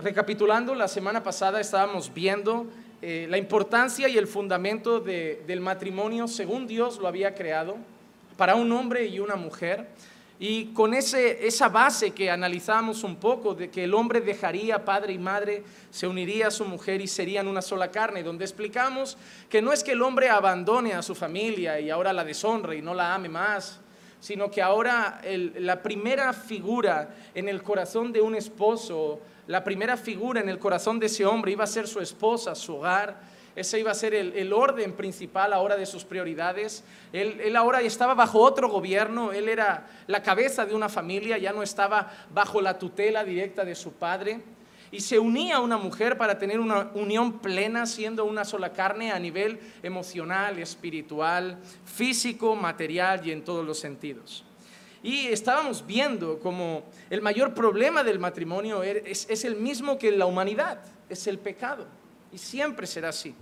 recapitulando, la semana pasada estábamos viendo eh, la importancia y el fundamento del matrimonio según Dios lo había creado para un hombre y una mujer. Y con ese, esa base que analizamos un poco, de que el hombre dejaría padre y madre, se uniría a su mujer y serían una sola carne, donde explicamos que no es que el hombre abandone a su familia y ahora la deshonre y no la ame más, sino que ahora la primera figura en el corazón de un esposo, la primera figura en el corazón de ese hombre iba a ser su esposa, su hogar, ese iba a ser el, orden principal ahora de sus prioridades. Él, él, ahora estaba bajo otro gobierno, él era la cabeza de una familia, ya no estaba bajo la tutela directa de su padre. Y se unía a una mujer para tener una unión plena, siendo una sola carne a nivel emocional, espiritual, físico, material y en todos los sentidos. Y estábamos viendo como el mayor problema del matrimonio es, es el mismo que la humanidad, es el pecado. Y siempre será así.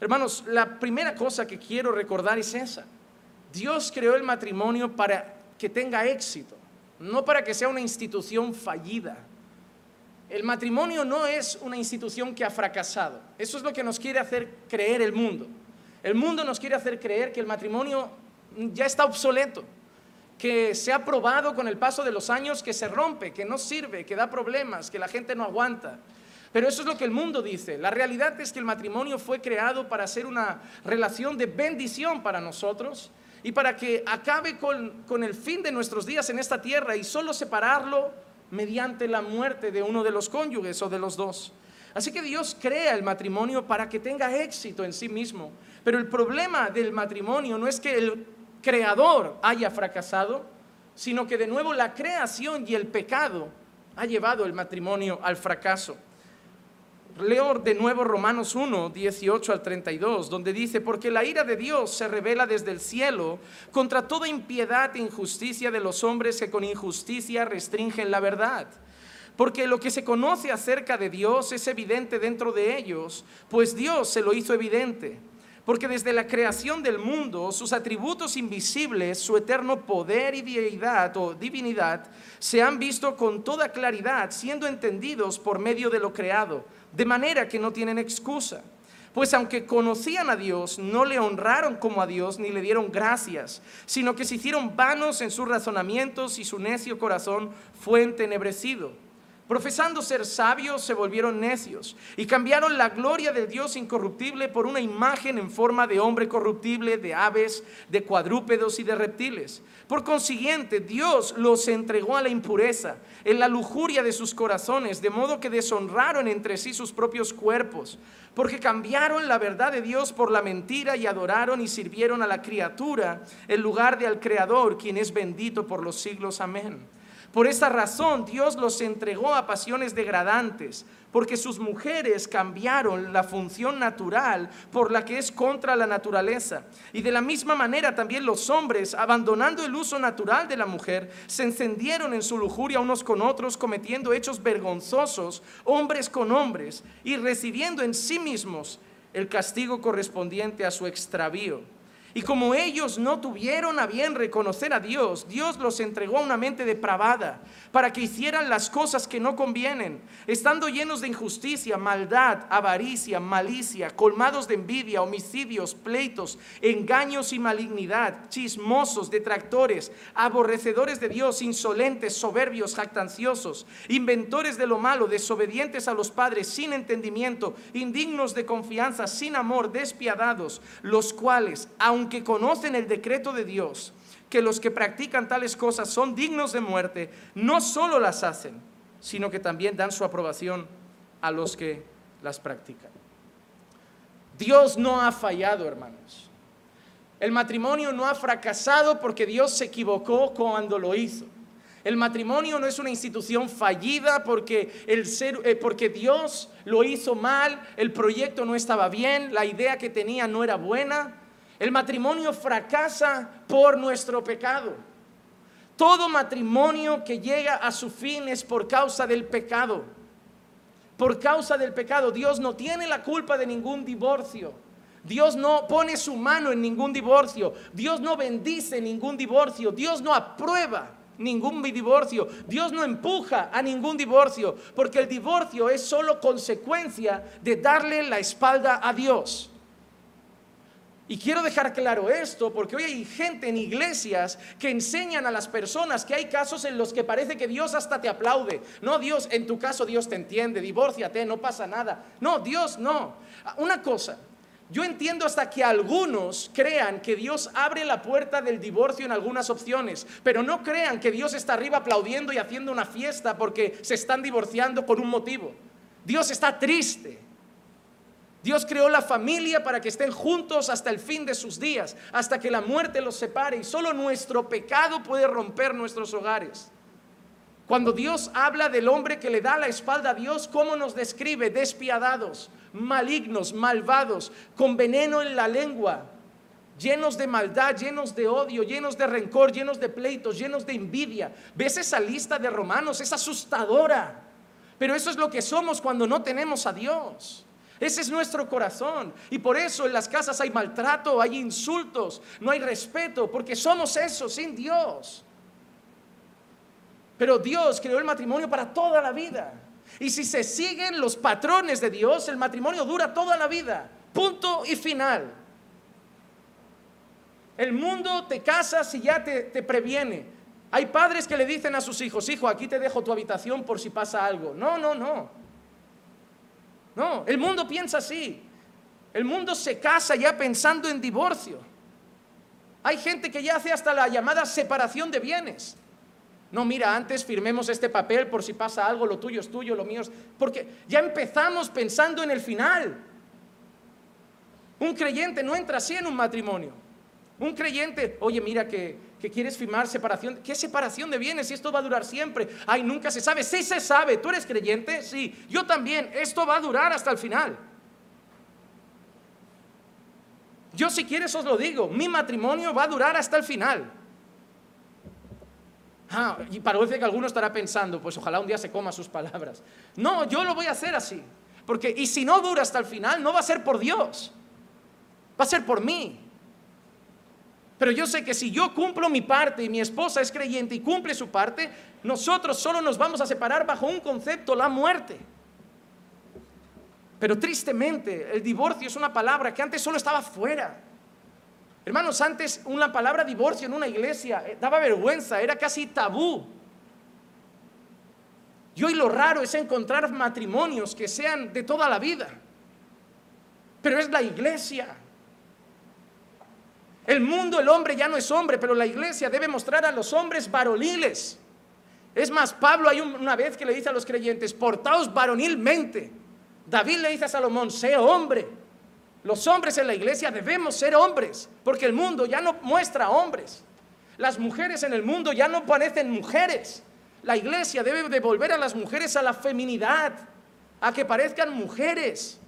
Hermanos, la primera cosa que quiero recordar es esa. Dios creó el matrimonio para que tenga éxito, no para que sea una institución fallida. El matrimonio no es una institución que ha fracasado. Eso es lo que nos quiere hacer creer el mundo. El mundo nos quiere hacer creer que el matrimonio ya está obsoleto, que se ha probado con el paso de los años que se rompe, que no sirve, que da problemas, que la gente no aguanta. Pero eso es lo que el mundo dice. La realidad es que el matrimonio fue creado para ser una relación de bendición para nosotros y para que acabe con, el fin de nuestros días en esta tierra y solo separarlo mediante la muerte de uno de los cónyuges o de los dos. Así que Dios crea el matrimonio para que tenga éxito en sí mismo. Pero el problema del matrimonio no es que el creador haya fracasado, sino que de nuevo la creación y el pecado ha llevado el matrimonio al fracaso. Leo de nuevo Romanos 1, 18 al 32, donde dice, porque la ira de Dios se revela desde el cielo contra toda impiedad e injusticia de los hombres que con injusticia restringen la verdad. Porque lo que se conoce acerca de Dios es evidente dentro de ellos, pues Dios se lo hizo evidente. Porque desde la creación del mundo, sus atributos invisibles, su eterno poder y deidad o divinidad, se han visto con toda claridad, siendo entendidos por medio de lo creado de manera que no tienen excusa. Pues aunque conocían a Dios, no le honraron como a Dios ni le dieron gracias, sino que se hicieron vanos en sus razonamientos y su necio corazón fue entenebrecido. Profesando ser sabios, se volvieron necios y cambiaron la gloria del Dios incorruptible por una imagen en forma de hombre corruptible, de aves, de cuadrúpedos y de reptiles. Por consiguiente, Dios los entregó a la impureza, en la lujuria de sus corazones, de modo que deshonraron entre sí sus propios cuerpos, porque cambiaron la verdad de Dios por la mentira y adoraron y sirvieron a la criatura en lugar de al Creador, quien es bendito por los siglos. Amén. Por esta razón Dios los entregó a pasiones degradantes, porque sus mujeres cambiaron la función natural por la que es contra la naturaleza. Y de la misma manera también los hombres, abandonando el uso natural de la mujer, se encendieron en su lujuria unos con otros, cometiendo hechos vergonzosos, hombres con hombres, y recibiendo en sí mismos el castigo correspondiente a su extravío. Y como ellos no tuvieron a bien reconocer a Dios, Dios los entregó a una mente depravada para que hicieran las cosas que no convienen, estando llenos de injusticia, maldad, avaricia, malicia, colmados de envidia, homicidios, pleitos, engaños y malignidad, chismosos, detractores, aborrecedores de Dios, insolentes, soberbios, jactanciosos, inventores de lo malo, desobedientes a los padres, sin entendimiento, indignos de confianza, sin amor, despiadados, los cuales, aunque conocen el decreto de Dios, que los que practican tales cosas son dignos de muerte, no solo las hacen, sino que también dan su aprobación a los que las practican. Dios no ha fallado, hermanos. El matrimonio no ha fracasado porque Dios se equivocó cuando lo hizo. El matrimonio no es una institución fallida porque, el ser, eh, porque Dios lo hizo mal, el proyecto no estaba bien, la idea que tenía no era buena. El matrimonio fracasa por nuestro pecado. Todo matrimonio que llega a su fin es por causa del pecado. Por causa del pecado. Dios no tiene la culpa de ningún divorcio. Dios no pone su mano en ningún divorcio. Dios no bendice ningún divorcio. Dios no aprueba ningún divorcio. Dios no empuja a ningún divorcio, porque el divorcio es solo consecuencia de darle la espalda a Dios. Y quiero dejar claro esto porque hoy hay gente en iglesias que enseñan a las personas que hay casos en los que parece que Dios hasta te aplaude. No, Dios, en tu caso Dios te entiende, divórciate, no pasa nada. No, Dios no. Una cosa, yo entiendo hasta que algunos crean que Dios abre la puerta del divorcio en algunas opciones, pero no crean que Dios está arriba aplaudiendo y haciendo una fiesta porque se están divorciando por un motivo. Dios está triste Dios creó la familia para que estén juntos hasta el fin de sus días, hasta que la muerte los separe. Y solo nuestro pecado puede romper nuestros hogares. Cuando Dios habla del hombre que le da la espalda a Dios, ¿cómo nos describe? Despiadados, malignos, malvados, con veneno en la lengua, llenos de maldad, llenos de odio, llenos de rencor, llenos de pleitos, llenos de envidia. ¿Ves esa lista de romanos? Es asustadora. Pero eso es lo que somos cuando no tenemos a Dios. Ese es nuestro corazón. Y por eso en las casas hay maltrato, hay insultos, no hay respeto, porque somos eso sin Dios. Pero Dios creó el matrimonio para toda la vida. Y si se siguen los patrones de Dios, el matrimonio dura toda la vida. Punto y final. El mundo te casas y ya te, te previene. Hay padres que le dicen a sus hijos, hijo, aquí te dejo tu habitación por si pasa algo. No, no, no. No, el mundo piensa así. El mundo se casa ya pensando en divorcio. Hay gente que ya hace hasta la llamada separación de bienes. No, mira, antes firmemos este papel por si pasa algo, lo tuyo es tuyo, lo mío es... Porque ya empezamos pensando en el final. Un creyente no entra así en un matrimonio. Un creyente, oye, mira que, quieres firmar separación. ¿Qué separación de bienes? Si esto va a durar siempre. Ay, nunca se sabe. Sí se sabe. ¿Tú eres creyente? Sí. Yo también. Esto va a durar hasta el final. Yo si quieres os lo digo. Mi matrimonio va a durar hasta el final. Ah, y parece que alguno estará pensando, pues ojalá un día se coma sus palabras. No, yo lo voy a hacer así. Porque, y si no dura hasta el final, no va a ser por Dios. Va a ser por mí. Pero yo sé que si yo cumplo mi parte y mi esposa es creyente y cumple su parte, nosotros solo nos vamos a separar bajo un concepto, la muerte. Pero tristemente, el divorcio es una palabra que antes solo estaba fuera. Hermanos, antes una palabra divorcio en una iglesia eh, daba vergüenza, era casi tabú. Y hoy lo raro es encontrar matrimonios que sean de toda la vida. Pero es la iglesia el mundo, el hombre ya no es hombre, pero la iglesia debe mostrar a los hombres varoniles. Es más, Pablo hay una vez que le dice a los creyentes, portaos varonilmente. David le dice a Salomón, sé hombre. Los hombres en la iglesia debemos ser hombres, porque el mundo ya no muestra hombres. Las mujeres en el mundo ya no parecen mujeres. La iglesia debe devolver a las mujeres a la feminidad, a que parezcan mujeres.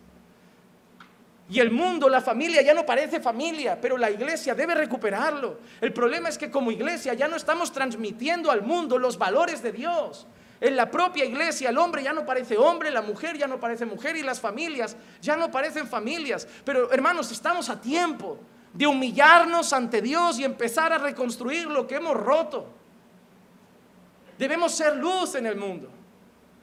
Y el mundo, la familia ya no parece familia, pero la iglesia debe recuperarlo. El problema es que como iglesia ya no estamos transmitiendo al mundo los valores de Dios. En la propia iglesia el hombre ya no parece hombre, la mujer ya no parece mujer y las familias ya no parecen familias. Pero hermanos, estamos a tiempo de humillarnos ante Dios y empezar a reconstruir lo que hemos roto. Debemos ser luz en el mundo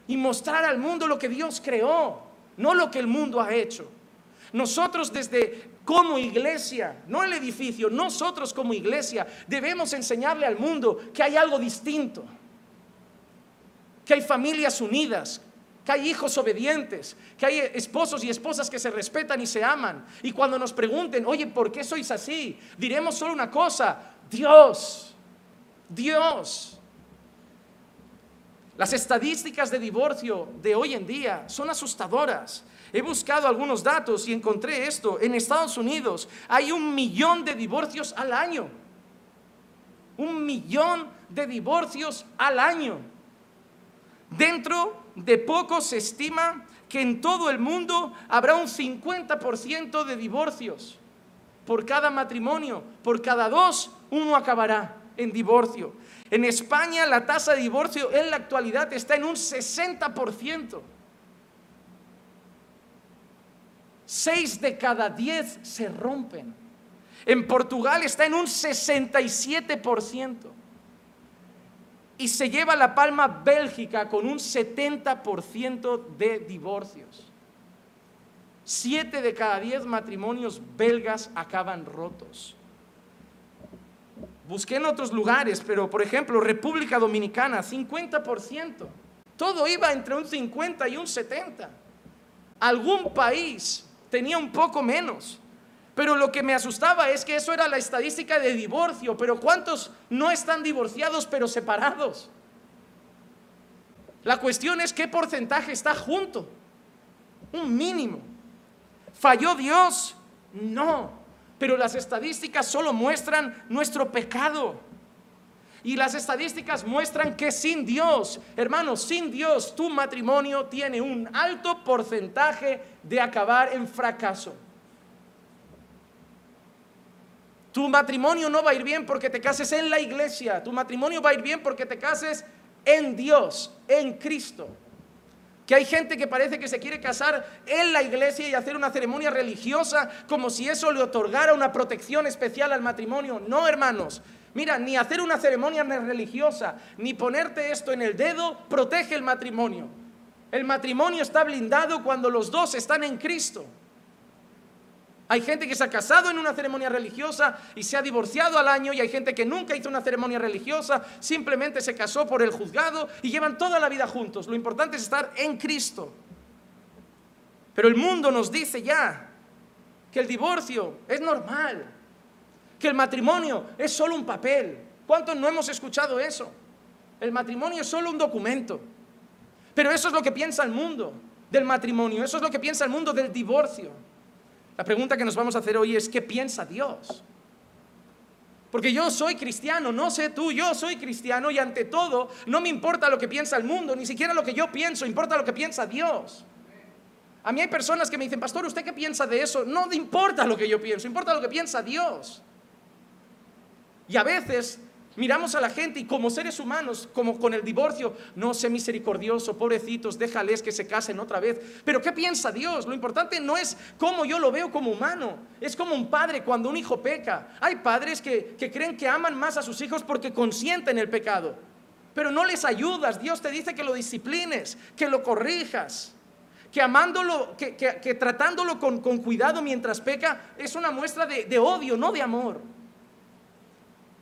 y mostrar al mundo lo que Dios creó, no lo que el mundo ha hecho. Nosotros desde como iglesia, no el edificio, nosotros como iglesia debemos enseñarle al mundo que hay algo distinto, que hay familias unidas, que hay hijos obedientes, que hay esposos y esposas que se respetan y se aman. Y cuando nos pregunten, oye, ¿por qué sois así? Diremos solo una cosa, Dios, Dios. Las estadísticas de divorcio de hoy en día son asustadoras. He buscado algunos datos y encontré esto. En Estados Unidos hay un millón de divorcios al año. Un millón de divorcios al año. Dentro de poco se estima que en todo el mundo habrá un 50% de divorcios. Por cada matrimonio, por cada dos, uno acabará en divorcio. En España la tasa de divorcio en la actualidad está en un 60%. Seis de cada diez se rompen. En Portugal está en un 67%. y se lleva la palma Bélgica con un 70% de divorcios. Siete de cada diez matrimonios belgas acaban rotos. Busqué en otros lugares, pero por ejemplo, República Dominicana, 50%. Todo iba entre un 50 y un 70. Algún país tenía un poco menos. Pero lo que me asustaba es que eso era la estadística de divorcio. Pero ¿cuántos no están divorciados pero separados? La cuestión es qué porcentaje está junto. Un mínimo. ¿Falló Dios? No. Pero las estadísticas solo muestran nuestro pecado. Y las estadísticas muestran que sin Dios, hermanos, sin Dios, tu matrimonio tiene un alto porcentaje de acabar en fracaso. Tu matrimonio no va a ir bien porque te cases en la iglesia. Tu matrimonio va a ir bien porque te cases en Dios, en Cristo. Que hay gente que parece que se quiere casar en la iglesia y hacer una ceremonia religiosa como si eso le otorgara una protección especial al matrimonio. No, hermanos. Mira, ni hacer una ceremonia religiosa, ni ponerte esto en el dedo, protege el matrimonio. El matrimonio está blindado cuando los dos están en Cristo. Hay gente que se ha casado en una ceremonia religiosa y se ha divorciado al año y hay gente que nunca hizo una ceremonia religiosa, simplemente se casó por el juzgado y llevan toda la vida juntos. Lo importante es estar en Cristo. Pero el mundo nos dice ya que el divorcio es normal, que el matrimonio es solo un papel. ¿Cuántos no hemos escuchado eso? El matrimonio es solo un documento. Pero eso es lo que piensa el mundo del matrimonio, eso es lo que piensa el mundo del divorcio. La pregunta que nos vamos a hacer hoy es, ¿qué piensa Dios? Porque yo soy cristiano, no sé tú, yo soy cristiano y ante todo no me importa lo que piensa el mundo, ni siquiera lo que yo pienso, importa lo que piensa Dios. A mí hay personas que me dicen, pastor, ¿usted qué piensa de eso? No importa lo que yo pienso, importa lo que piensa Dios. Y a veces Miramos a la gente y como seres humanos, como con el divorcio, no sé misericordioso, pobrecitos, déjales que se casen otra vez. Pero ¿qué piensa Dios? Lo importante no es cómo yo lo veo como humano, es como un padre cuando un hijo peca. Hay padres que, creen que aman más a sus hijos porque consienten el pecado, pero no les ayudas. Dios te dice que lo disciplines, que lo corrijas que amándolo, que, tratándolo con, cuidado mientras peca es una muestra de odio, no de amor.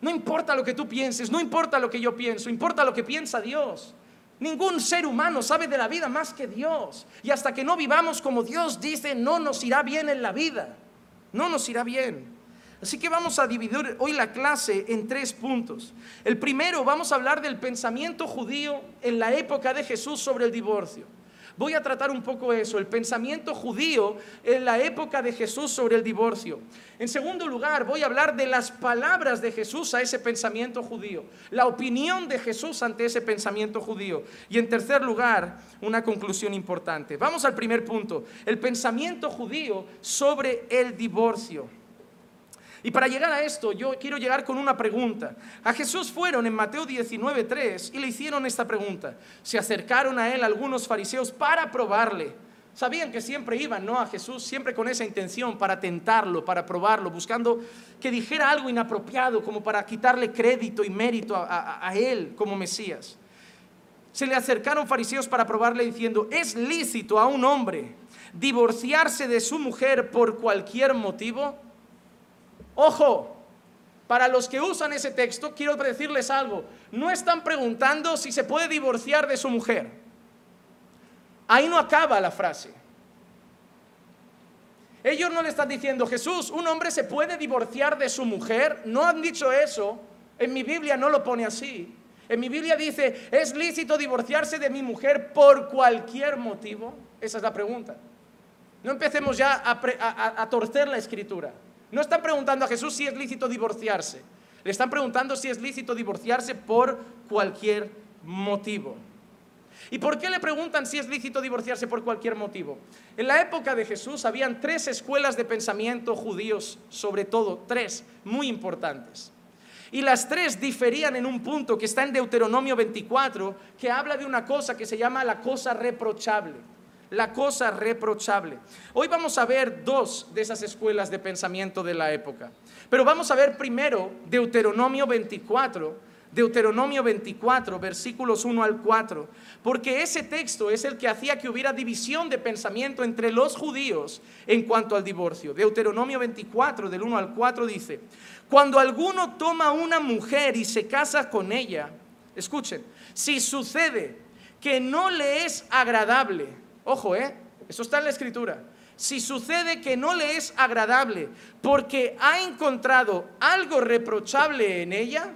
No importa lo que tú pienses, no importa lo que yo pienso, importa lo que piensa Dios. Ningún ser humano sabe de la vida más que Dios. Y hasta que no vivamos como Dios dice, no nos irá bien en la vida. No nos irá bien. Así que vamos a dividir hoy la clase en tres puntos. El primero, vamos a hablar del pensamiento judío en la época de Jesús sobre el divorcio. Voy a tratar un poco eso, el pensamiento judío en la época de Jesús sobre el divorcio. En segundo lugar, voy a hablar de las palabras de Jesús a ese pensamiento judío, la opinión de Jesús ante ese pensamiento judío. Y en tercer lugar, una conclusión importante. Vamos al primer punto, el pensamiento judío sobre el divorcio. Y para llegar a esto, yo quiero llegar con una pregunta. A Jesús fueron en Mateo 19:3 y le hicieron esta pregunta. Se acercaron a él algunos fariseos para probarle. Sabían que siempre iban, ¿no? A Jesús, siempre con esa intención, para tentarlo, para probarlo, buscando que dijera algo inapropiado, como para quitarle crédito y mérito a, a él como Mesías. Se le acercaron fariseos para probarle diciendo, ¿es lícito a un hombre divorciarse de su mujer por cualquier motivo? Ojo, para los que usan ese texto, quiero decirles algo. No están preguntando si se puede divorciar de su mujer. Ahí no acaba la frase. Ellos no le están diciendo, Jesús, un hombre se puede divorciar de su mujer. No han dicho eso. En mi Biblia no lo pone así. En mi Biblia dice, ¿es lícito divorciarse de mi mujer por cualquier motivo? Esa es la pregunta. No empecemos ya a, a torcer la escritura. No están preguntando a Jesús si es lícito divorciarse. Le están preguntando si es lícito divorciarse por cualquier motivo. ¿Y por qué le preguntan si es lícito divorciarse por cualquier motivo? En la época de Jesús habían tres escuelas de pensamiento judíos, sobre todo tres, muy importantes. Y las tres diferían en un punto que está en Deuteronomio 24, que habla de una cosa que se llama la cosa reprochable la cosa reprochable. Hoy vamos a ver dos de esas escuelas de pensamiento de la época. Pero vamos a ver primero Deuteronomio 24, Deuteronomio 24, versículos 1 al 4, porque ese texto es el que hacía que hubiera división de pensamiento entre los judíos en cuanto al divorcio. Deuteronomio 24, del 1 al 4 dice, cuando alguno toma una mujer y se casa con ella, escuchen, si sucede que no le es agradable, ojo, ¿eh? Eso está en la escritura. Si sucede que no le es agradable porque ha encontrado algo reprochable en ella,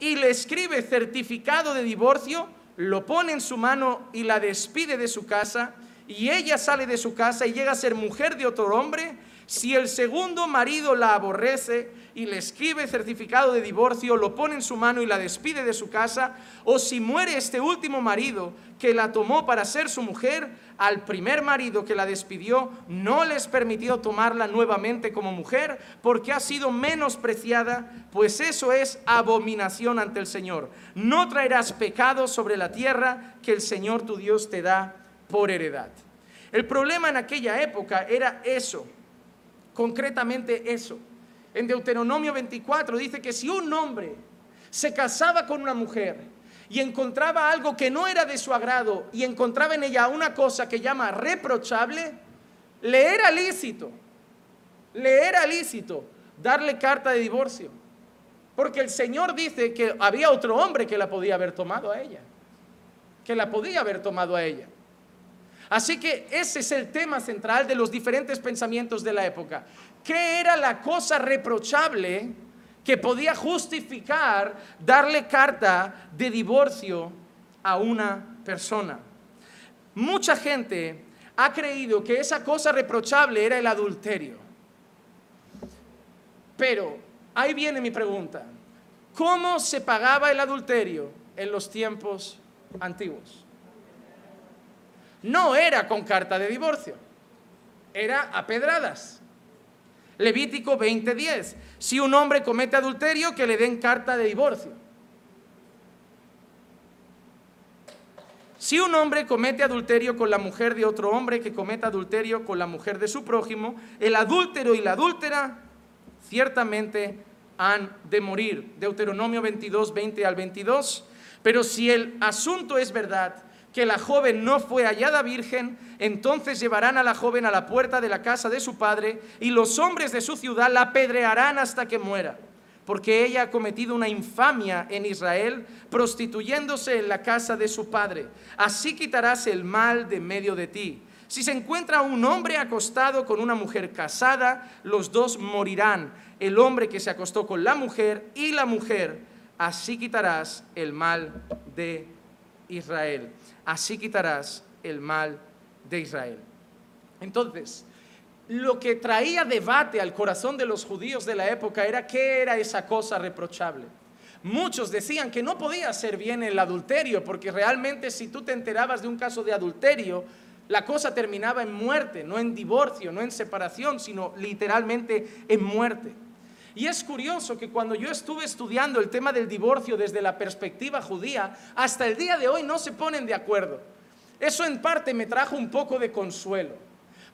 y le escribe certificado de divorcio, lo pone en su mano y la despide de su casa, y ella sale de su casa y llega a ser mujer de otro hombre, si el segundo marido la aborrece y le escribe certificado de divorcio, lo pone en su mano y la despide de su casa, o si muere este último marido que la tomó para ser su mujer, al primer marido que la despidió no les permitió tomarla nuevamente como mujer porque ha sido menospreciada, pues eso es abominación ante el Señor. No traerás pecado sobre la tierra que el Señor tu Dios te da por heredad. El problema en aquella época era eso, concretamente eso. En Deuteronomio 24 dice que si un hombre se casaba con una mujer, y encontraba algo que no era de su agrado y encontraba en ella una cosa que llama reprochable, le era lícito, le era lícito darle carta de divorcio. Porque el Señor dice que había otro hombre que la podía haber tomado a ella, que la podía haber tomado a ella. Así que ese es el tema central de los diferentes pensamientos de la época. ¿Qué era la cosa reprochable? que podía justificar darle carta de divorcio a una persona. Mucha gente ha creído que esa cosa reprochable era el adulterio. Pero ahí viene mi pregunta. ¿Cómo se pagaba el adulterio en los tiempos antiguos? No era con carta de divorcio, era a pedradas. Levítico 20:10. Si un hombre comete adulterio, que le den carta de divorcio. Si un hombre comete adulterio con la mujer de otro hombre que cometa adulterio con la mujer de su prójimo, el adúltero y la adúltera ciertamente han de morir. Deuteronomio 22, 20 al 22. Pero si el asunto es verdad que la joven no fue hallada virgen, entonces llevarán a la joven a la puerta de la casa de su padre y los hombres de su ciudad la apedrearán hasta que muera, porque ella ha cometido una infamia en Israel, prostituyéndose en la casa de su padre. Así quitarás el mal de medio de ti. Si se encuentra un hombre acostado con una mujer casada, los dos morirán, el hombre que se acostó con la mujer y la mujer. Así quitarás el mal de Israel así quitarás el mal de Israel. Entonces, lo que traía debate al corazón de los judíos de la época era qué era esa cosa reprochable. Muchos decían que no podía ser bien el adulterio, porque realmente si tú te enterabas de un caso de adulterio, la cosa terminaba en muerte, no en divorcio, no en separación, sino literalmente en muerte. Y es curioso que cuando yo estuve estudiando el tema del divorcio desde la perspectiva judía, hasta el día de hoy no se ponen de acuerdo. Eso en parte me trajo un poco de consuelo.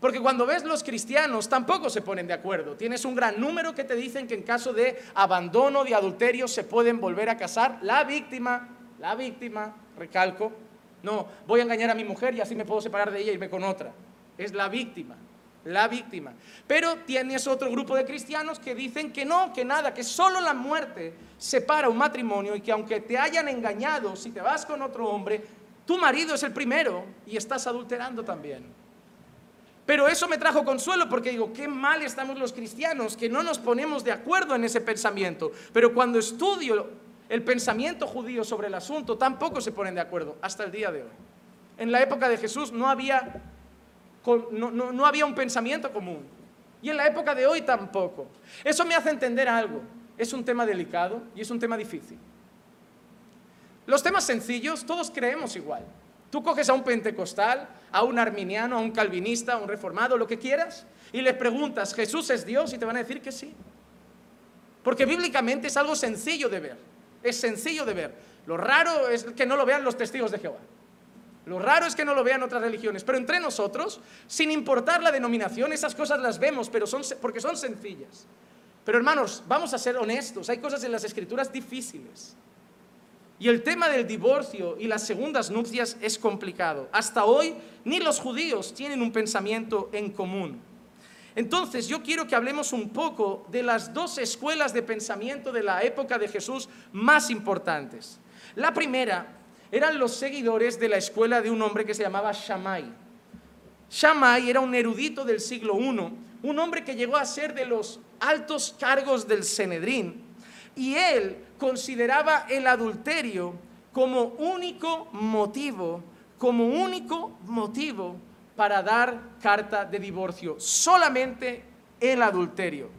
Porque cuando ves los cristianos tampoco se ponen de acuerdo. Tienes un gran número que te dicen que en caso de abandono, de adulterio, se pueden volver a casar. La víctima, la víctima, recalco, no, voy a engañar a mi mujer y así me puedo separar de ella y irme con otra. Es la víctima la víctima. Pero tienes otro grupo de cristianos que dicen que no, que nada, que solo la muerte separa un matrimonio y que aunque te hayan engañado, si te vas con otro hombre, tu marido es el primero y estás adulterando también. Pero eso me trajo consuelo porque digo, qué mal estamos los cristianos que no nos ponemos de acuerdo en ese pensamiento. Pero cuando estudio el pensamiento judío sobre el asunto, tampoco se ponen de acuerdo hasta el día de hoy. En la época de Jesús no había no, había un pensamiento común. Y en la época de hoy tampoco. Eso me hace entender algo. Es un tema delicado y es un tema difícil. Los temas sencillos, todos creemos igual. Tú coges a un pentecostal, a un arminiano, a un calvinista, a un reformado, lo que quieras, y le preguntas, ¿Jesús es Dios? Y te van a decir que sí. Porque bíblicamente es algo sencillo de ver. Es sencillo de ver. Lo raro es que no lo vean los testigos de Jehová. Lo raro es que no lo vean otras religiones, pero entre nosotros, sin importar la denominación, esas cosas las vemos, pero son porque son sencillas. Pero hermanos, vamos a ser honestos, hay cosas en las escrituras difíciles. Y el tema del divorcio y las segundas nupcias es complicado. Hasta hoy ni los judíos tienen un pensamiento en común. Entonces yo quiero que hablemos un poco de las dos escuelas de pensamiento de la época de Jesús más importantes. La primera eran los seguidores de la escuela de un hombre que se llamaba Shammai. Shammai era un erudito del siglo I, un hombre que llegó a ser de los altos cargos del Senedrín, y él consideraba el adulterio como único motivo, como único motivo para dar carta de divorcio, solamente el adulterio.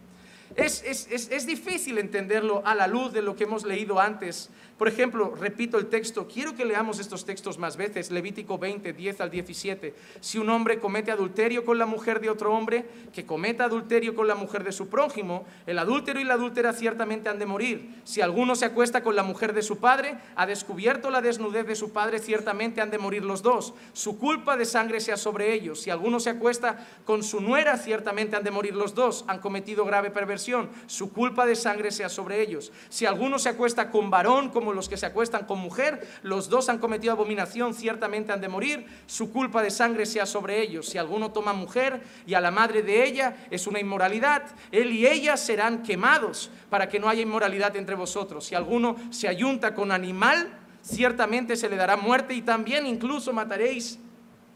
Es, es, difícil entenderlo a la luz de lo que hemos leído antes por ejemplo, repito el texto, quiero que leamos estos textos más veces, Levítico 20, 10 al 17. Si un hombre comete adulterio con la mujer de otro hombre, que cometa adulterio con la mujer de su prójimo, el adúltero y la adúltera ciertamente han de morir. Si alguno se acuesta con la mujer de su padre, ha descubierto la desnudez de su padre, ciertamente han de morir los dos. Su culpa de sangre sea sobre ellos. Si alguno se acuesta con su nuera, ciertamente han de morir los dos. Han cometido grave perversión. Su culpa de sangre sea sobre ellos. Si alguno se acuesta con varón, como los que se acuestan con mujer, los dos han cometido abominación, ciertamente han de morir, su culpa de sangre sea sobre ellos. Si alguno toma mujer y a la madre de ella es una inmoralidad, él y ella serán quemados para que no haya inmoralidad entre vosotros. Si alguno se ayunta con animal, ciertamente se le dará muerte y también incluso mataréis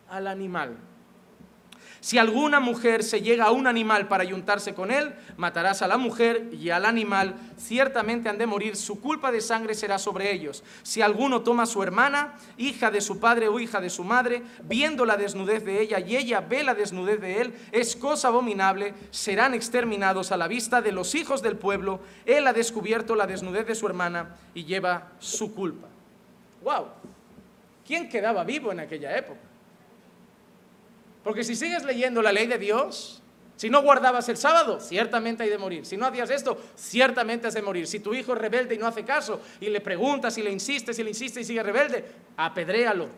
al animal. Si alguna mujer se llega a un animal para ayuntarse con él, matarás a la mujer y al animal, ciertamente han de morir, su culpa de sangre será sobre ellos. Si alguno toma a su hermana, hija de su padre o hija de su madre, viendo la desnudez de ella y ella ve la desnudez de él, es cosa abominable, serán exterminados a la vista de los hijos del pueblo. Él ha descubierto la desnudez de su hermana y lleva su culpa. ¡Wow! ¿Quién quedaba vivo en aquella época? Porque si sigues leyendo la ley de Dios, si no guardabas el sábado, ciertamente hay de morir. Si no hacías esto, ciertamente has de morir. Si tu hijo es rebelde y no hace caso, y le preguntas y le insistes y le insistes y sigue rebelde, apedréalo.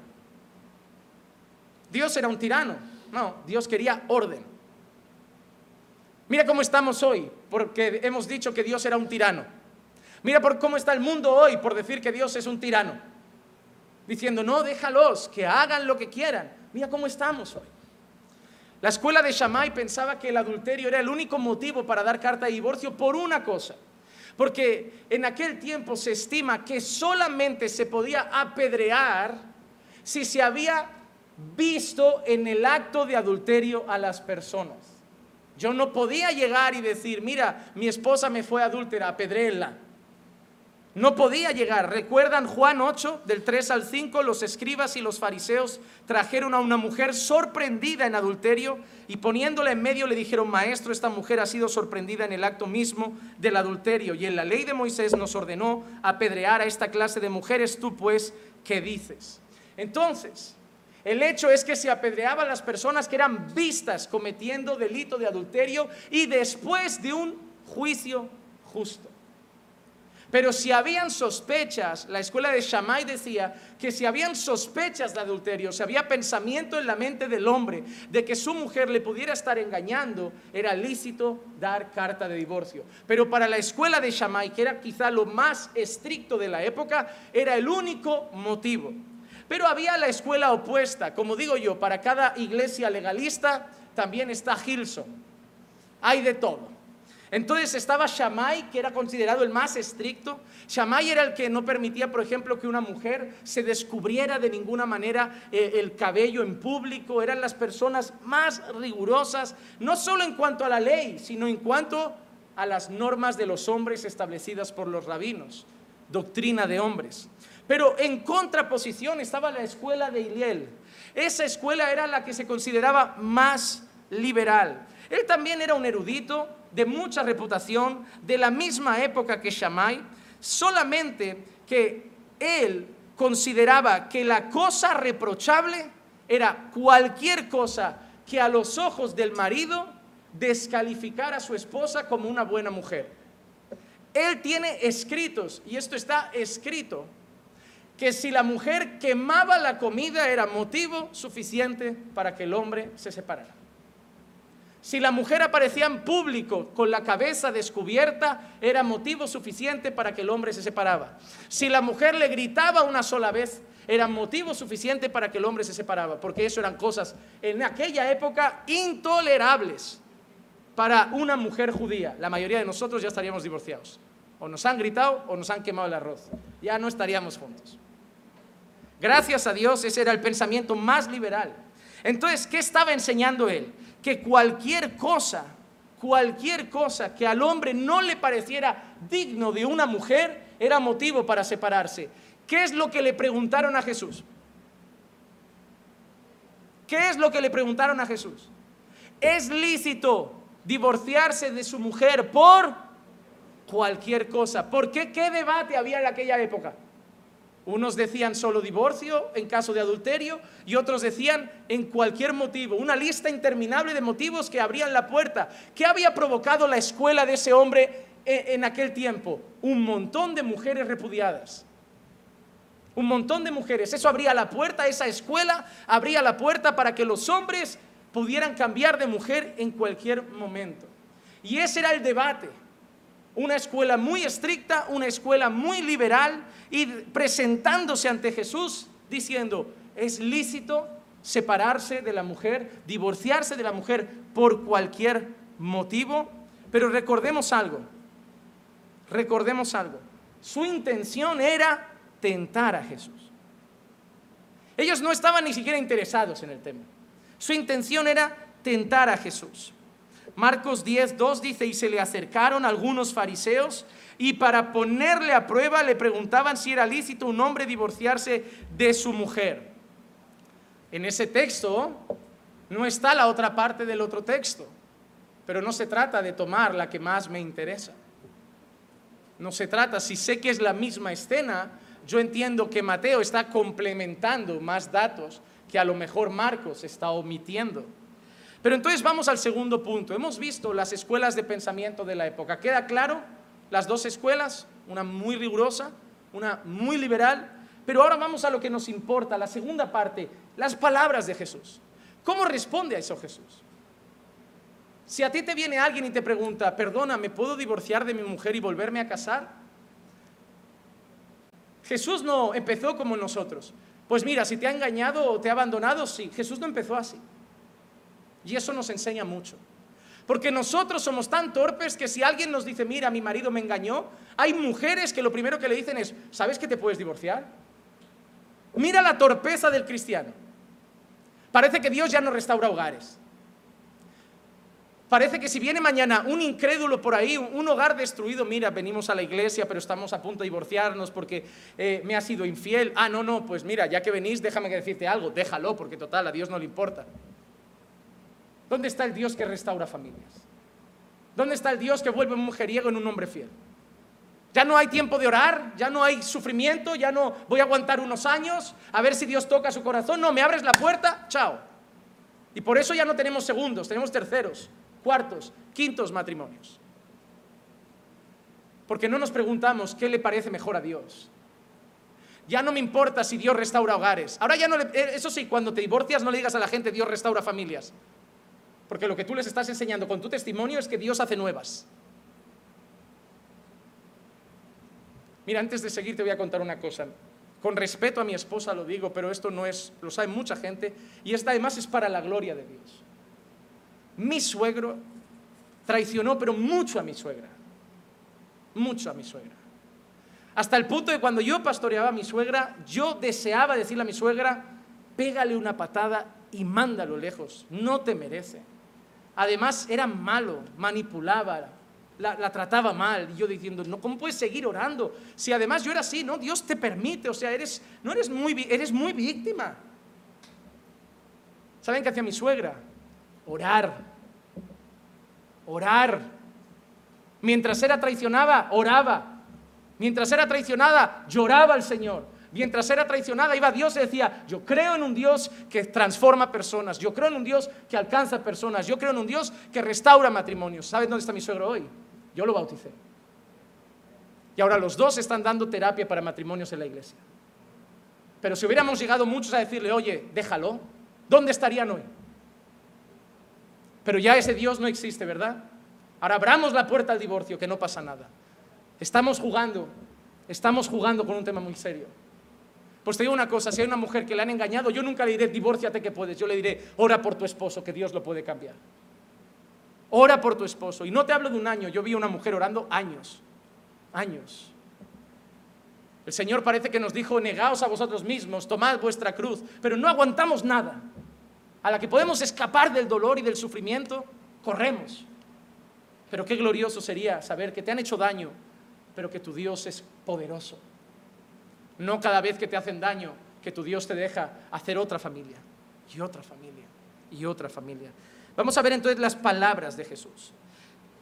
Dios era un tirano. No, Dios quería orden. Mira cómo estamos hoy, porque hemos dicho que Dios era un tirano. Mira por cómo está el mundo hoy por decir que Dios es un tirano. Diciendo, no, déjalos, que hagan lo que quieran. Mira cómo estamos hoy. La escuela de Shammai pensaba que el adulterio era el único motivo para dar carta de divorcio por una cosa. Porque en aquel tiempo se estima que solamente se podía apedrear si se había visto en el acto de adulterio a las personas. Yo no podía llegar y decir, mira, mi esposa me fue adúltera, apedréela. No podía llegar. ¿Recuerdan Juan 8, del 3 al 5? Los escribas y los fariseos trajeron a una mujer sorprendida en adulterio y poniéndola en medio le dijeron, maestro, esta mujer ha sido sorprendida en el acto mismo del adulterio y en la ley de Moisés nos ordenó apedrear a esta clase de mujeres. Tú pues, ¿qué dices? Entonces, el hecho es que se apedreaban las personas que eran vistas cometiendo delito de adulterio y después de un juicio justo. Pero si habían sospechas, la escuela de Shammai decía que si habían sospechas de adulterio, si había pensamiento en la mente del hombre de que su mujer le pudiera estar engañando, era lícito dar carta de divorcio. Pero para la escuela de Shammai, que era quizá lo más estricto de la época, era el único motivo. Pero había la escuela opuesta, como digo yo, para cada iglesia legalista también está Gilson. Hay de todo. Entonces estaba Shammai, que era considerado el más estricto. Shammai era el que no permitía, por ejemplo, que una mujer se descubriera de ninguna manera eh, el cabello en público. Eran las personas más rigurosas, no solo en cuanto a la ley, sino en cuanto a las normas de los hombres establecidas por los rabinos, doctrina de hombres. Pero en contraposición estaba la escuela de Iliel. Esa escuela era la que se consideraba más liberal. Él también era un erudito, de mucha reputación, de la misma época que Shammai, solamente que él consideraba que la cosa reprochable era cualquier cosa que a los ojos del marido descalificara a su esposa como una buena mujer. Él tiene escritos, y esto está escrito, que si la mujer quemaba la comida era motivo suficiente para que el hombre se separara. Si la mujer aparecía en público con la cabeza descubierta, era motivo suficiente para que el hombre se separaba. Si la mujer le gritaba una sola vez, era motivo suficiente para que el hombre se separaba, porque eso eran cosas en aquella época intolerables para una mujer judía. La mayoría de nosotros ya estaríamos divorciados. O nos han gritado o nos han quemado el arroz. Ya no estaríamos juntos. Gracias a Dios, ese era el pensamiento más liberal. Entonces, ¿qué estaba enseñando él? Que cualquier cosa, cualquier cosa que al hombre no le pareciera digno de una mujer, era motivo para separarse. ¿Qué es lo que le preguntaron a Jesús? ¿Qué es lo que le preguntaron a Jesús? ¿Es lícito divorciarse de su mujer por cualquier cosa? ¿Por qué? ¿Qué debate había en aquella época? Unos decían solo divorcio en caso de adulterio y otros decían en cualquier motivo, una lista interminable de motivos que abrían la puerta. ¿Qué había provocado la escuela de ese hombre en aquel tiempo? Un montón de mujeres repudiadas. Un montón de mujeres. Eso abría la puerta, esa escuela abría la puerta para que los hombres pudieran cambiar de mujer en cualquier momento. Y ese era el debate. Una escuela muy estricta, una escuela muy liberal y presentándose ante Jesús diciendo, es lícito separarse de la mujer, divorciarse de la mujer por cualquier motivo, pero recordemos algo, recordemos algo, su intención era tentar a Jesús. Ellos no estaban ni siquiera interesados en el tema, su intención era tentar a Jesús. Marcos 10, 2 dice, y se le acercaron algunos fariseos y para ponerle a prueba le preguntaban si era lícito un hombre divorciarse de su mujer. En ese texto no está la otra parte del otro texto, pero no se trata de tomar la que más me interesa. No se trata, si sé que es la misma escena, yo entiendo que Mateo está complementando más datos que a lo mejor Marcos está omitiendo. Pero entonces vamos al segundo punto. Hemos visto las escuelas de pensamiento de la época. ¿Queda claro? Las dos escuelas, una muy rigurosa, una muy liberal. Pero ahora vamos a lo que nos importa, la segunda parte, las palabras de Jesús. ¿Cómo responde a eso Jesús? Si a ti te viene alguien y te pregunta, perdona, ¿me puedo divorciar de mi mujer y volverme a casar? Jesús no empezó como nosotros. Pues mira, si te ha engañado o te ha abandonado, sí. Jesús no empezó así. Y eso nos enseña mucho. Porque nosotros somos tan torpes que si alguien nos dice, mira, mi marido me engañó, hay mujeres que lo primero que le dicen es, ¿sabes que te puedes divorciar? Mira la torpeza del cristiano. Parece que Dios ya no restaura hogares. Parece que si viene mañana un incrédulo por ahí, un hogar destruido, mira, venimos a la iglesia, pero estamos a punto de divorciarnos porque eh, me ha sido infiel. Ah, no, no, pues mira, ya que venís, déjame que decirte algo, déjalo, porque total, a Dios no le importa. ¿Dónde está el Dios que restaura familias? ¿Dónde está el Dios que vuelve un mujeriego en un hombre fiel? Ya no hay tiempo de orar, ya no hay sufrimiento, ya no voy a aguantar unos años a ver si Dios toca su corazón. No, me abres la puerta, chao. Y por eso ya no tenemos segundos, tenemos terceros, cuartos, quintos matrimonios. Porque no nos preguntamos qué le parece mejor a Dios. Ya no me importa si Dios restaura hogares. Ahora ya no eh, eso sí, cuando te divorcias no le digas a la gente Dios restaura familias. Porque lo que tú les estás enseñando con tu testimonio es que Dios hace nuevas. Mira, antes de seguir te voy a contar una cosa. Con respeto a mi esposa lo digo, pero esto no es, lo sabe mucha gente, y esta además es para la gloria de Dios. Mi suegro traicionó, pero mucho a mi suegra. Mucho a mi suegra. Hasta el punto de cuando yo pastoreaba a mi suegra, yo deseaba decirle a mi suegra, pégale una patada y mándalo lejos, no te merece. Además era malo, manipulaba, la, trataba mal. Y yo diciendo, no, ¿cómo puedes seguir orando? Si además yo era así, ¿no? Dios te permite, o sea, eres, no eres muy, eres muy víctima. ¿Saben qué hacía mi suegra? Orar. Orar. Mientras era traicionada, oraba. Mientras era traicionada, lloraba al Señor. Mientras era traicionada, iba a Dios y decía, yo creo en un Dios que transforma personas, yo creo en un Dios que alcanza personas, yo creo en un Dios que restaura matrimonios. ¿Sabes dónde está mi suegro hoy? Yo lo bauticé. Y ahora los dos están dando terapia para matrimonios en la iglesia. Pero si hubiéramos llegado muchos a decirle, oye, déjalo, ¿dónde estarían hoy? Pero ya ese Dios no existe, ¿verdad? Ahora abramos la puerta al divorcio, que no pasa nada. Estamos jugando, estamos jugando con un tema muy serio. Pues te digo una cosa, si hay una mujer que le han engañado, yo nunca le diré, divórciate que puedes, yo le diré, ora por tu esposo, que Dios lo puede cambiar. Ora por tu esposo. Y no te hablo de un año, yo vi a una mujer orando años, años. El Señor parece que nos dijo, negaos a vosotros mismos, tomad vuestra cruz, pero no aguantamos nada. A la que podemos escapar del dolor y del sufrimiento, corremos. Pero qué glorioso sería saber que te han hecho daño, pero que tu Dios es poderoso. No cada vez que te hacen daño, que tu Dios te deja hacer otra familia, y otra familia, y otra familia. Vamos a ver entonces las palabras de Jesús.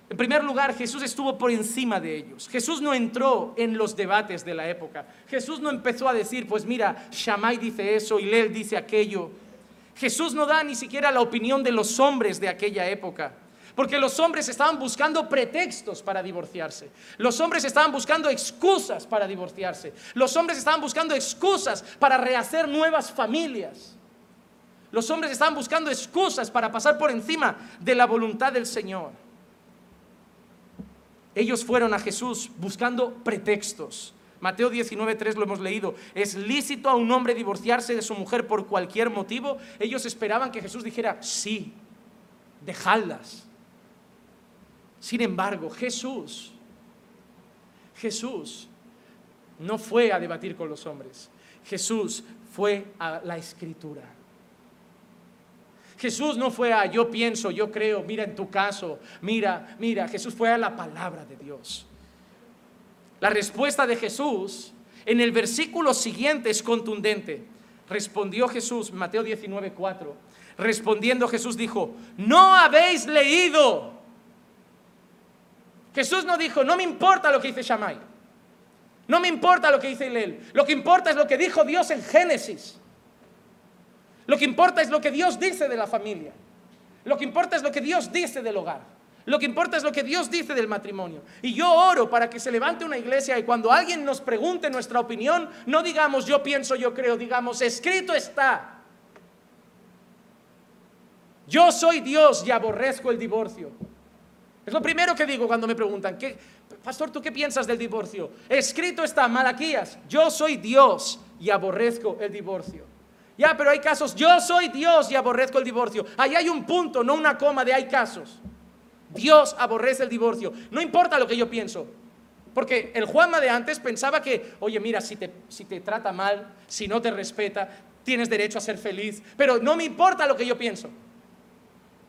En primer lugar, Jesús estuvo por encima de ellos. Jesús no entró en los debates de la época. Jesús no empezó a decir, pues mira, Shammai dice eso y Lel dice aquello. Jesús no da ni siquiera la opinión de los hombres de aquella época. Porque los hombres estaban buscando pretextos para divorciarse. Los hombres estaban buscando excusas para divorciarse. Los hombres estaban buscando excusas para rehacer nuevas familias. Los hombres estaban buscando excusas para pasar por encima de la voluntad del Señor. Ellos fueron a Jesús buscando pretextos. Mateo 19.3 lo hemos leído. ¿Es lícito a un hombre divorciarse de su mujer por cualquier motivo? Ellos esperaban que Jesús dijera, sí, dejadlas. Sin embargo, Jesús, Jesús no fue a debatir con los hombres, Jesús fue a la escritura. Jesús no fue a yo pienso, yo creo, mira en tu caso, mira, mira, Jesús fue a la palabra de Dios. La respuesta de Jesús en el versículo siguiente es contundente. Respondió Jesús, Mateo 19, 4. Respondiendo Jesús dijo, no habéis leído Jesús no dijo, no me importa lo que dice Shammai. No me importa lo que dice Hillel. Lo que importa es lo que dijo Dios en Génesis. Lo que importa es lo que Dios dice de la familia. Lo que importa es lo que Dios dice del hogar. Lo que importa es lo que Dios dice del matrimonio. Y yo oro para que se levante una iglesia y cuando alguien nos pregunte nuestra opinión, no digamos yo pienso, yo creo, digamos escrito está. Yo soy Dios y aborrezco el divorcio. Es lo primero que digo cuando me preguntan, ¿qué, Pastor, ¿tú qué piensas del divorcio? Escrito está, Malaquías, yo soy Dios y aborrezco el divorcio. Ya, pero hay casos, yo soy Dios y aborrezco el divorcio. Ahí hay un punto, no una coma de hay casos. Dios aborrece el divorcio. No importa lo que yo pienso. Porque el Juanma de antes pensaba que, oye, mira, si te, si te trata mal, si no te respeta, tienes derecho a ser feliz. Pero no me importa lo que yo pienso.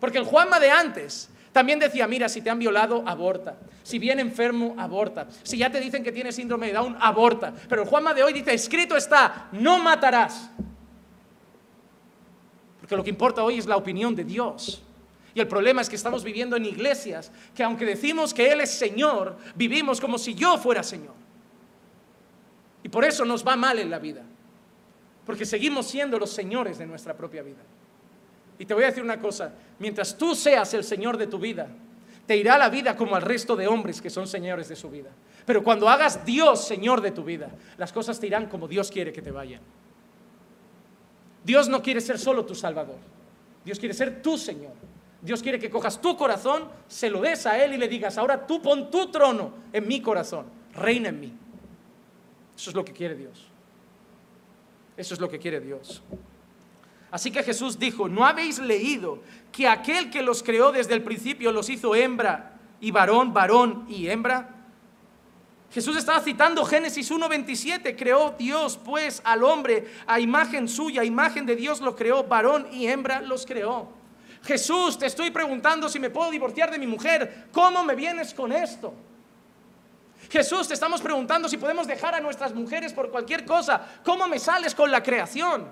Porque el Juanma de antes también decía, mira, si te han violado, aborta. Si viene enfermo, aborta. Si ya te dicen que tienes síndrome de Down, aborta. Pero el Juanma de hoy dice, escrito está, no matarás. Porque lo que importa hoy es la opinión de Dios. Y el problema es que estamos viviendo en iglesias que aunque decimos que Él es Señor, vivimos como si yo fuera Señor. Y por eso nos va mal en la vida. Porque seguimos siendo los señores de nuestra propia vida. Y te voy a decir una cosa, mientras tú seas el Señor de tu vida, te irá la vida como al resto de hombres que son señores de su vida. Pero cuando hagas Dios Señor de tu vida, las cosas te irán como Dios quiere que te vayan. Dios no quiere ser solo tu Salvador. Dios quiere ser tu Señor. Dios quiere que cojas tu corazón, se lo des a Él y le digas, ahora tú pon tu trono en mi corazón, reina en mí. Eso es lo que quiere Dios. Eso es lo que quiere Dios. Así que Jesús dijo, ¿no habéis leído que aquel que los creó desde el principio los hizo hembra y varón, varón y hembra? Jesús estaba citando Génesis 1.27, creó Dios pues al hombre a imagen suya, a imagen de Dios lo creó, varón y hembra los creó. Jesús, te estoy preguntando si me puedo divorciar de mi mujer, ¿cómo me vienes con esto? Jesús, te estamos preguntando si podemos dejar a nuestras mujeres por cualquier cosa, ¿cómo me sales con la creación?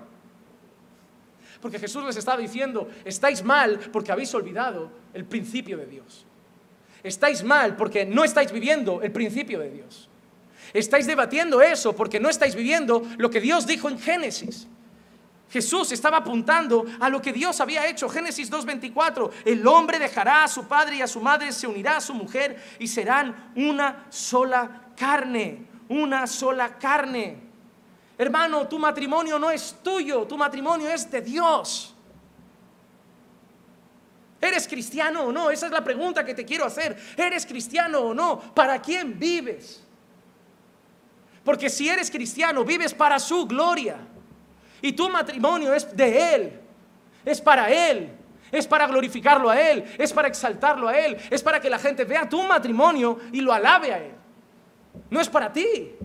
Porque Jesús les estaba diciendo, estáis mal porque habéis olvidado el principio de Dios. Estáis mal porque no estáis viviendo el principio de Dios. Estáis debatiendo eso porque no estáis viviendo lo que Dios dijo en Génesis. Jesús estaba apuntando a lo que Dios había hecho. Génesis 2.24, el hombre dejará a su padre y a su madre, se unirá a su mujer y serán una sola carne, una sola carne. Hermano, tu matrimonio no es tuyo, tu matrimonio es de Dios. ¿Eres cristiano o no? Esa es la pregunta que te quiero hacer. ¿Eres cristiano o no? ¿Para quién vives? Porque si eres cristiano, vives para su gloria. Y tu matrimonio es de Él. Es para Él. Es para glorificarlo a Él. Es para exaltarlo a Él. Es para que la gente vea tu matrimonio y lo alabe a Él. No es para ti.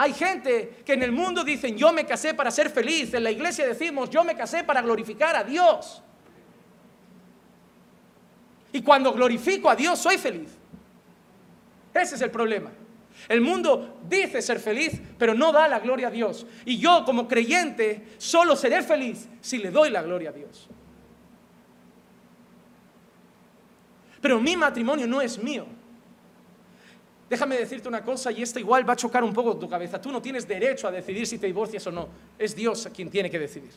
Hay gente que en el mundo dicen, yo me casé para ser feliz. En la iglesia decimos, yo me casé para glorificar a Dios. Y cuando glorifico a Dios, soy feliz. Ese es el problema. El mundo dice ser feliz, pero no da la gloria a Dios. Y yo como creyente solo seré feliz si le doy la gloria a Dios. Pero mi matrimonio no es mío. Déjame decirte una cosa y esta igual va a chocar un poco tu cabeza. Tú no tienes derecho a decidir si te divorcias o no. Es Dios quien tiene que decidir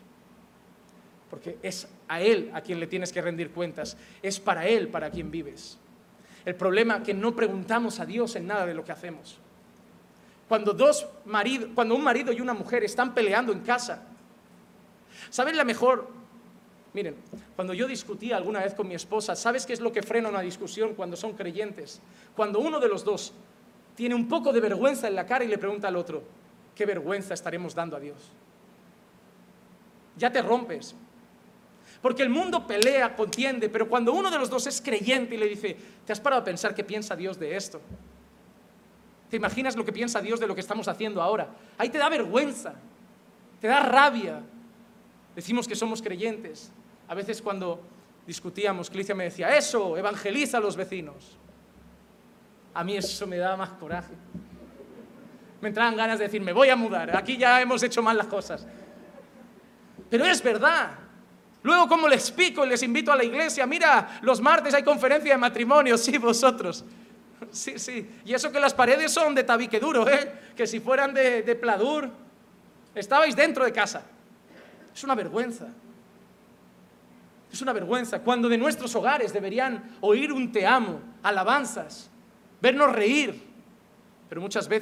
porque es a Él a quien le tienes que rendir cuentas, es para Él para quien vives. El problema es que no preguntamos a Dios en nada de lo que hacemos. Cuando, dos maridos, cuando un marido y una mujer están peleando en casa, ¿saben la mejor? Miren, cuando yo discutía alguna vez con mi esposa, ¿sabes qué es lo que frena una discusión cuando son creyentes? Cuando uno de los dos tiene un poco de vergüenza en la cara y le pregunta al otro, ¿qué vergüenza estaremos dando a Dios? Ya te rompes, porque el mundo pelea, contiende, pero cuando uno de los dos es creyente y le dice, ¿te has parado a pensar qué piensa Dios de esto? ¿Te imaginas lo que piensa Dios de lo que estamos haciendo ahora? Ahí te da vergüenza, te da rabia. Decimos que somos creyentes. A veces cuando discutíamos, Clicia me decía, eso, evangeliza a los vecinos. A mí eso me da más coraje. Me entraban ganas de decir, me voy a mudar, aquí ya hemos hecho mal las cosas. Pero es verdad, Luego, como les pico y les invito a la iglesia, mira, los martes hay conferencia de matrimonio, sí, vosotros. Sí, sí. Y eso que las paredes son de tabique duro, ¿eh? Que si fueran de, de pladur, estabais dentro de casa. Es una vergüenza. Es una vergüenza. Cuando de nuestros hogares deberían oír un te amo, alabanzas, vernos reír. Pero muchas veces